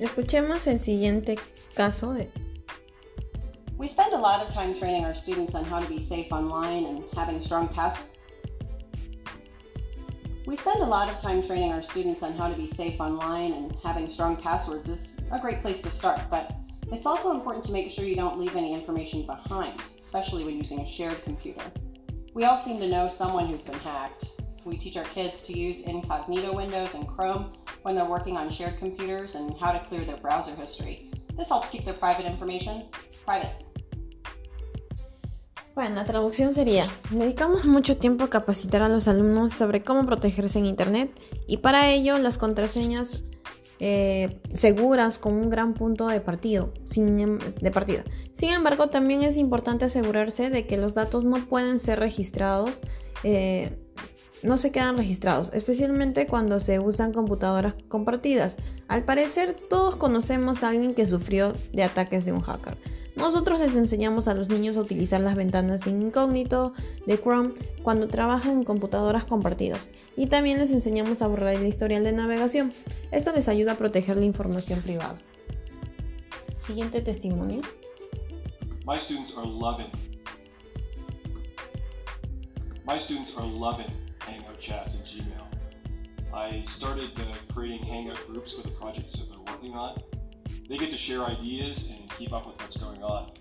Escuchemos el siguiente caso We spend a lot of time training our students on how to be safe online and having strong passwords. We spend a lot of time training our students on how to be safe online and having strong passwords is a great place to start, but it's also important to make sure you don't leave any information behind, especially when using a shared computer. We all seem to know someone who's been hacked. We teach our kids to use incognito windows and Chrome when they're working on shared computers and how to clear their browser history. This helps keep their private information private. Bueno, la traducción sería, dedicamos mucho tiempo a capacitar a los alumnos sobre cómo protegerse en Internet y para ello las contraseñas eh, seguras con un gran punto de, partido, sin, em, de partida. Sin embargo, también es importante asegurarse de que los datos no pueden ser registrados, eh, no se quedan registrados, especialmente cuando se usan computadoras compartidas. Al parecer, todos conocemos a alguien que sufrió de ataques de un hacker. Nosotros les enseñamos a los niños a utilizar las ventanas incógnito de Chrome cuando trabajan en computadoras compartidas y también les enseñamos a borrar el historial de navegación. Esto les ayuda a proteger la información privada. Siguiente testimonio. My students are loving. My students are loving I started uh, creating Hangout groups for the projects that they're working on. They get to share ideas and keep up with what's going on.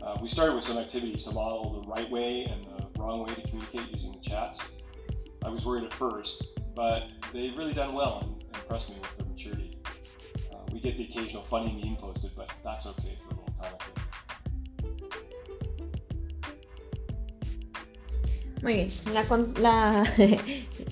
Uh, we started with some activities to model the right way and the wrong way to communicate using the chats. I was worried at first, but they've really done well and impressed me with their maturity. Uh, we get the occasional funny meme posted, but that's okay for a little time. Muy bien, la, la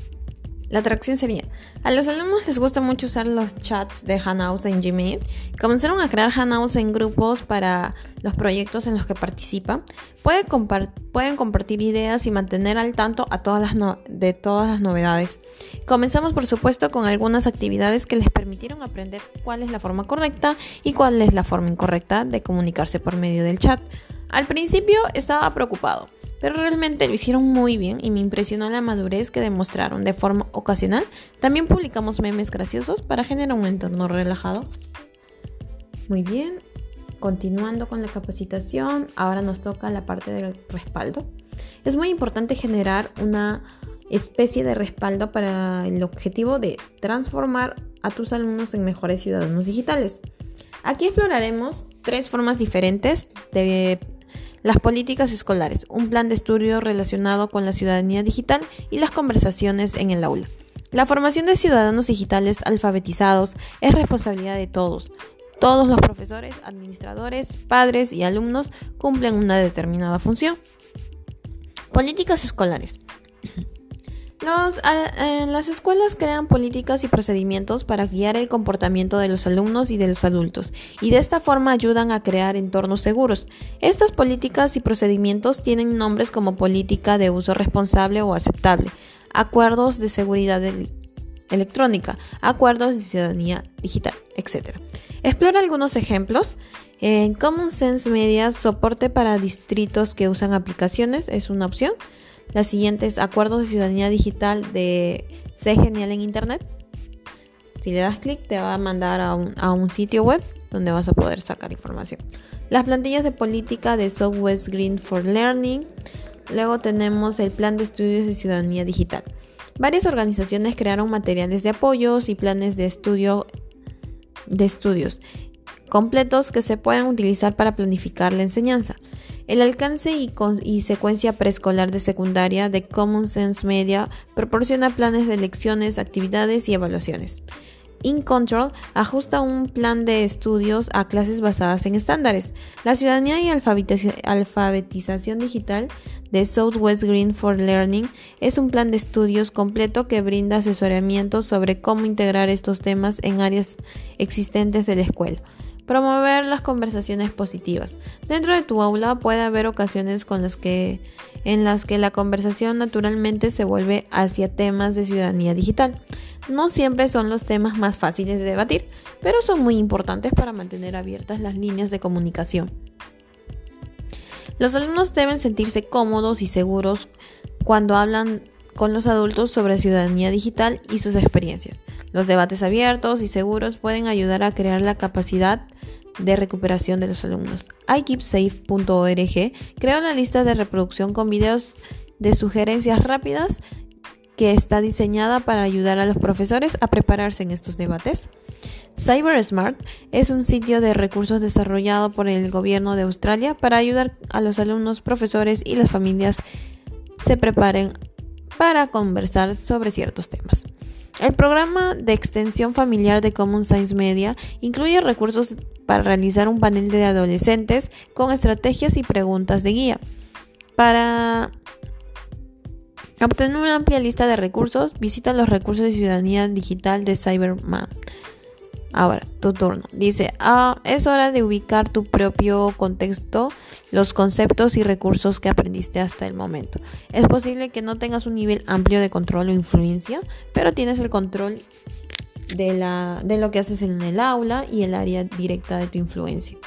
La atracción sería, a los alumnos les gusta mucho usar los chats de Hangouts en Gmail. Comenzaron a crear Hangouts en grupos para los proyectos en los que participan. Pueden, compartir ideas y mantener al tanto a todas las de todas las novedades. Comenzamos por supuesto con algunas actividades que les permitieron aprender cuál es la forma correcta y cuál es la forma incorrecta de comunicarse por medio del chat. Al principio estaba preocupado pero realmente lo hicieron muy bien y me impresionó la madurez que demostraron de forma ocasional. También publicamos memes graciosos para generar un entorno relajado. Muy bien, continuando con la capacitación, ahora nos toca la parte del respaldo. Es muy importante generar una especie de respaldo para el objetivo de transformar a tus alumnos en mejores ciudadanos digitales. Aquí exploraremos tres formas diferentes de las políticas escolares, un plan de estudio relacionado con la ciudadanía digital y las conversaciones en el aula. La formación de ciudadanos digitales alfabetizados es responsabilidad de todos. Todos los profesores, administradores, padres y alumnos cumplen una determinada función. Políticas escolares. Los, las escuelas crean políticas y procedimientos para guiar el comportamiento de los alumnos y de los adultos, y de esta forma ayudan a crear entornos seguros. Estas políticas y procedimientos tienen nombres como política de uso responsable o aceptable, acuerdos de seguridad electrónica, acuerdos de ciudadanía digital, etc. Explora algunos ejemplos. En Common Sense Media, soporte para distritos que usan aplicaciones es una opción. La siguiente es Acuerdos de Ciudadanía Digital de Sé Genial en Internet. Si le das clic te va a mandar a un, sitio web donde vas a poder sacar información. Las plantillas de política de Southwest Green for Learning. Luego tenemos el Plan de Estudios de Ciudadanía Digital. Varias organizaciones crearon materiales de apoyos y planes de estudio de estudios completos que se pueden utilizar para planificar la enseñanza. El alcance y, secuencia preescolar de secundaria de Common Sense Media proporciona planes de lecciones, actividades y evaluaciones. InControl ajusta un plan de estudios a clases basadas en estándares. La ciudadanía y alfabetización digital de Southwest Green for Learning es un plan de estudios completo que brinda asesoramiento sobre cómo integrar estos temas en áreas existentes de la escuela. Promover las conversaciones positivas. Dentro de tu aula puede haber ocasiones en las que la conversación naturalmente se vuelve hacia temas de ciudadanía digital. No siempre son los temas más fáciles de debatir, pero son muy importantes para mantener abiertas las líneas de comunicación. Los alumnos deben sentirse cómodos y seguros cuando hablan con los adultos sobre ciudadanía digital y sus experiencias. Los debates abiertos y seguros pueden ayudar a crear la capacidad de recuperación de los alumnos. iKeepSafe.org creó una lista de reproducción con videos de sugerencias rápidas que está diseñada para ayudar a los profesores a prepararse en estos debates. CyberSmart es un sitio de recursos desarrollado por el gobierno de Australia para ayudar a los alumnos, profesores y las familias se preparen para conversar sobre ciertos temas. El programa de extensión familiar de Common Science Media incluye recursos para realizar un panel de adolescentes con estrategias y preguntas de guía. Para obtener una amplia lista de recursos, visita los recursos de ciudadanía digital de Cyberman. Ahora, tu turno. Dice, ah, es hora de ubicar tu propio contexto, los conceptos y recursos que aprendiste hasta el momento. Es posible que no tengas un nivel amplio de control o influencia, pero tienes el control de, la, de lo que haces en el aula y el área directa de tu influencia.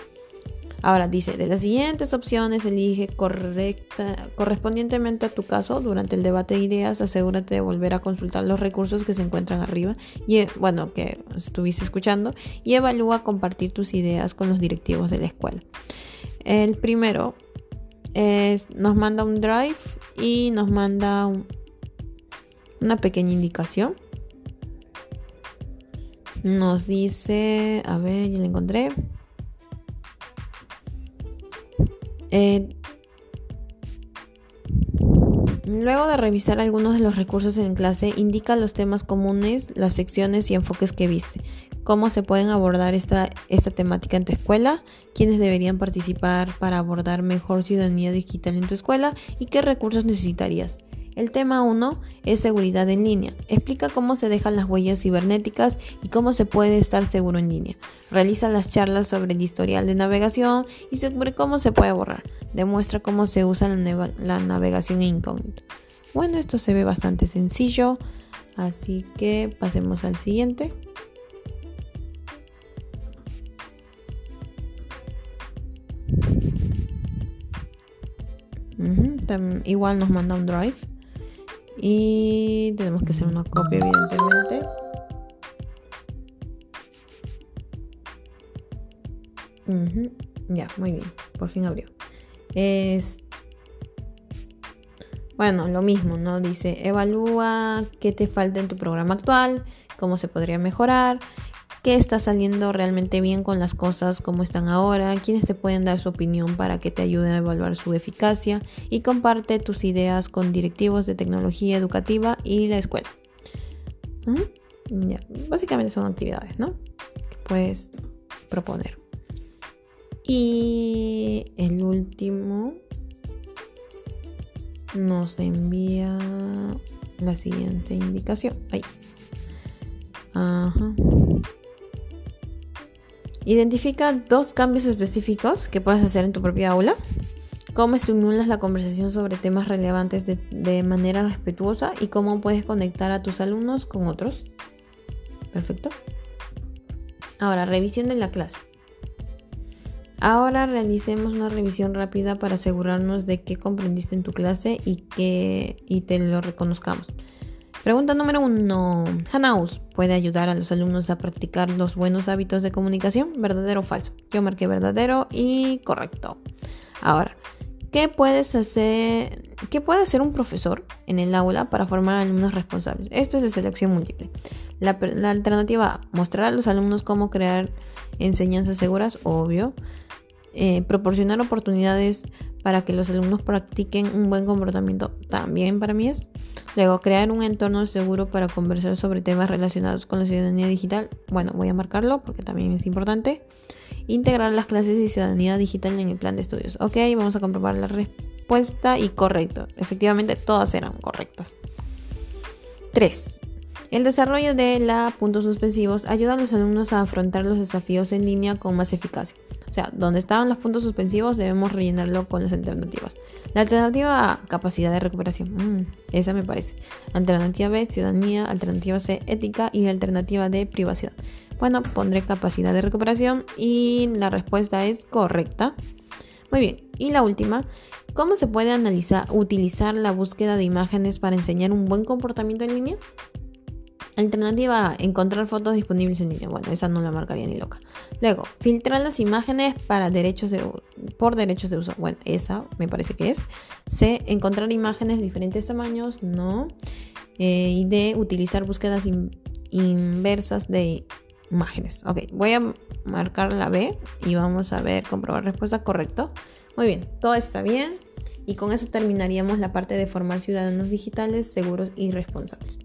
Ahora dice, de las siguientes opciones elige correcta, correspondientemente a tu caso durante el debate de ideas, asegúrate de volver a consultar los recursos que se encuentran arriba y eh, bueno, que estuviste escuchando y evalúa compartir tus ideas con los directivos de la escuela. El primero es, nos manda un drive y nos manda una pequeña indicación. Nos dice, a ver, ya la encontré. Eh, luego de revisar algunos de los recursos en clase, indica los temas comunes, las secciones y enfoques que viste, cómo se pueden abordar esta, esta temática en tu escuela, quiénes deberían participar para abordar mejor ciudadanía digital en tu escuela y qué recursos necesitarías. El tema 1 es seguridad en línea. Explica cómo se dejan las huellas cibernéticas y cómo se puede estar seguro en línea. Realiza las charlas sobre el historial de navegación y sobre cómo se puede borrar. Demuestra cómo se usa la, navegación incógnita. Bueno, esto se ve bastante sencillo, así que pasemos al siguiente. igual nos manda un drive. Y tenemos que hacer una copia, evidentemente. Ya, muy bien. Por fin abrió. Es. Bueno, lo mismo, ¿no? Dice, evalúa qué te falta en tu programa actual, cómo se podría mejorar, qué está saliendo realmente bien con las cosas como están ahora, quiénes te pueden dar su opinión para que te ayuden a evaluar su eficacia y comparte tus ideas con directivos de tecnología educativa y la escuela. Básicamente son actividades, ¿no? Que puedes proponer. Y el último nos envía la siguiente indicación. Ahí. Ajá. Identifica dos cambios específicos que puedes hacer en tu propia aula. Cómo estimulas la conversación sobre temas relevantes de, manera respetuosa y cómo puedes conectar a tus alumnos con otros. Perfecto. Ahora, revisión de la clase. Ahora realicemos una revisión rápida para asegurarnos de que comprendiste en tu clase y que y te lo reconozcamos. Pregunta número uno. Hanaus puede ayudar a los alumnos a practicar los buenos hábitos de comunicación, verdadero o falso. Yo marqué verdadero y correcto. Ahora, ¿qué puedes hacer? ¿Qué puede hacer un profesor en el aula para formar alumnos responsables? Esto es de selección múltiple. La, alternativa mostrar a los alumnos cómo crear enseñanzas seguras, obvio. Eh, proporcionar oportunidades para que los alumnos practiquen un buen comportamiento también para mí es. Luego, crear un entorno seguro para conversar sobre temas relacionados con la ciudadanía digital. Bueno, voy a marcarlo porque también es importante. Integrar las clases de ciudadanía digital en el plan de estudios. Ok, vamos a comprobar la respuesta y correcto. Efectivamente, todas eran correctas. 3. El desarrollo de la puntos suspensivos ayuda a los alumnos a afrontar los desafíos en línea con más eficacia. O sea, donde estaban los puntos suspensivos debemos rellenarlo con las alternativas. La alternativa A, capacidad de recuperación. Mm, esa me parece. Alternativa B, ciudadanía. Alternativa C, ética. Y alternativa D, privacidad. Bueno, pondré capacidad de recuperación y la respuesta es correcta. Muy bien. Y la última, ¿cómo se puede analizar, utilizar la búsqueda de imágenes para enseñar un buen comportamiento en línea? Alternativa encontrar fotos disponibles en línea. Bueno, esa no la marcaría ni loca. Luego, filtrar las imágenes para derechos de, por derechos de uso. Bueno, esa me parece que es. C, encontrar imágenes de diferentes tamaños. No. Eh, y D, utilizar búsquedas inversas de imágenes. Ok, voy a marcar la B y vamos a ver, comprobar respuesta correcto. Muy bien, todo está bien. Y con eso terminaríamos la parte de formar ciudadanos digitales seguros y responsables.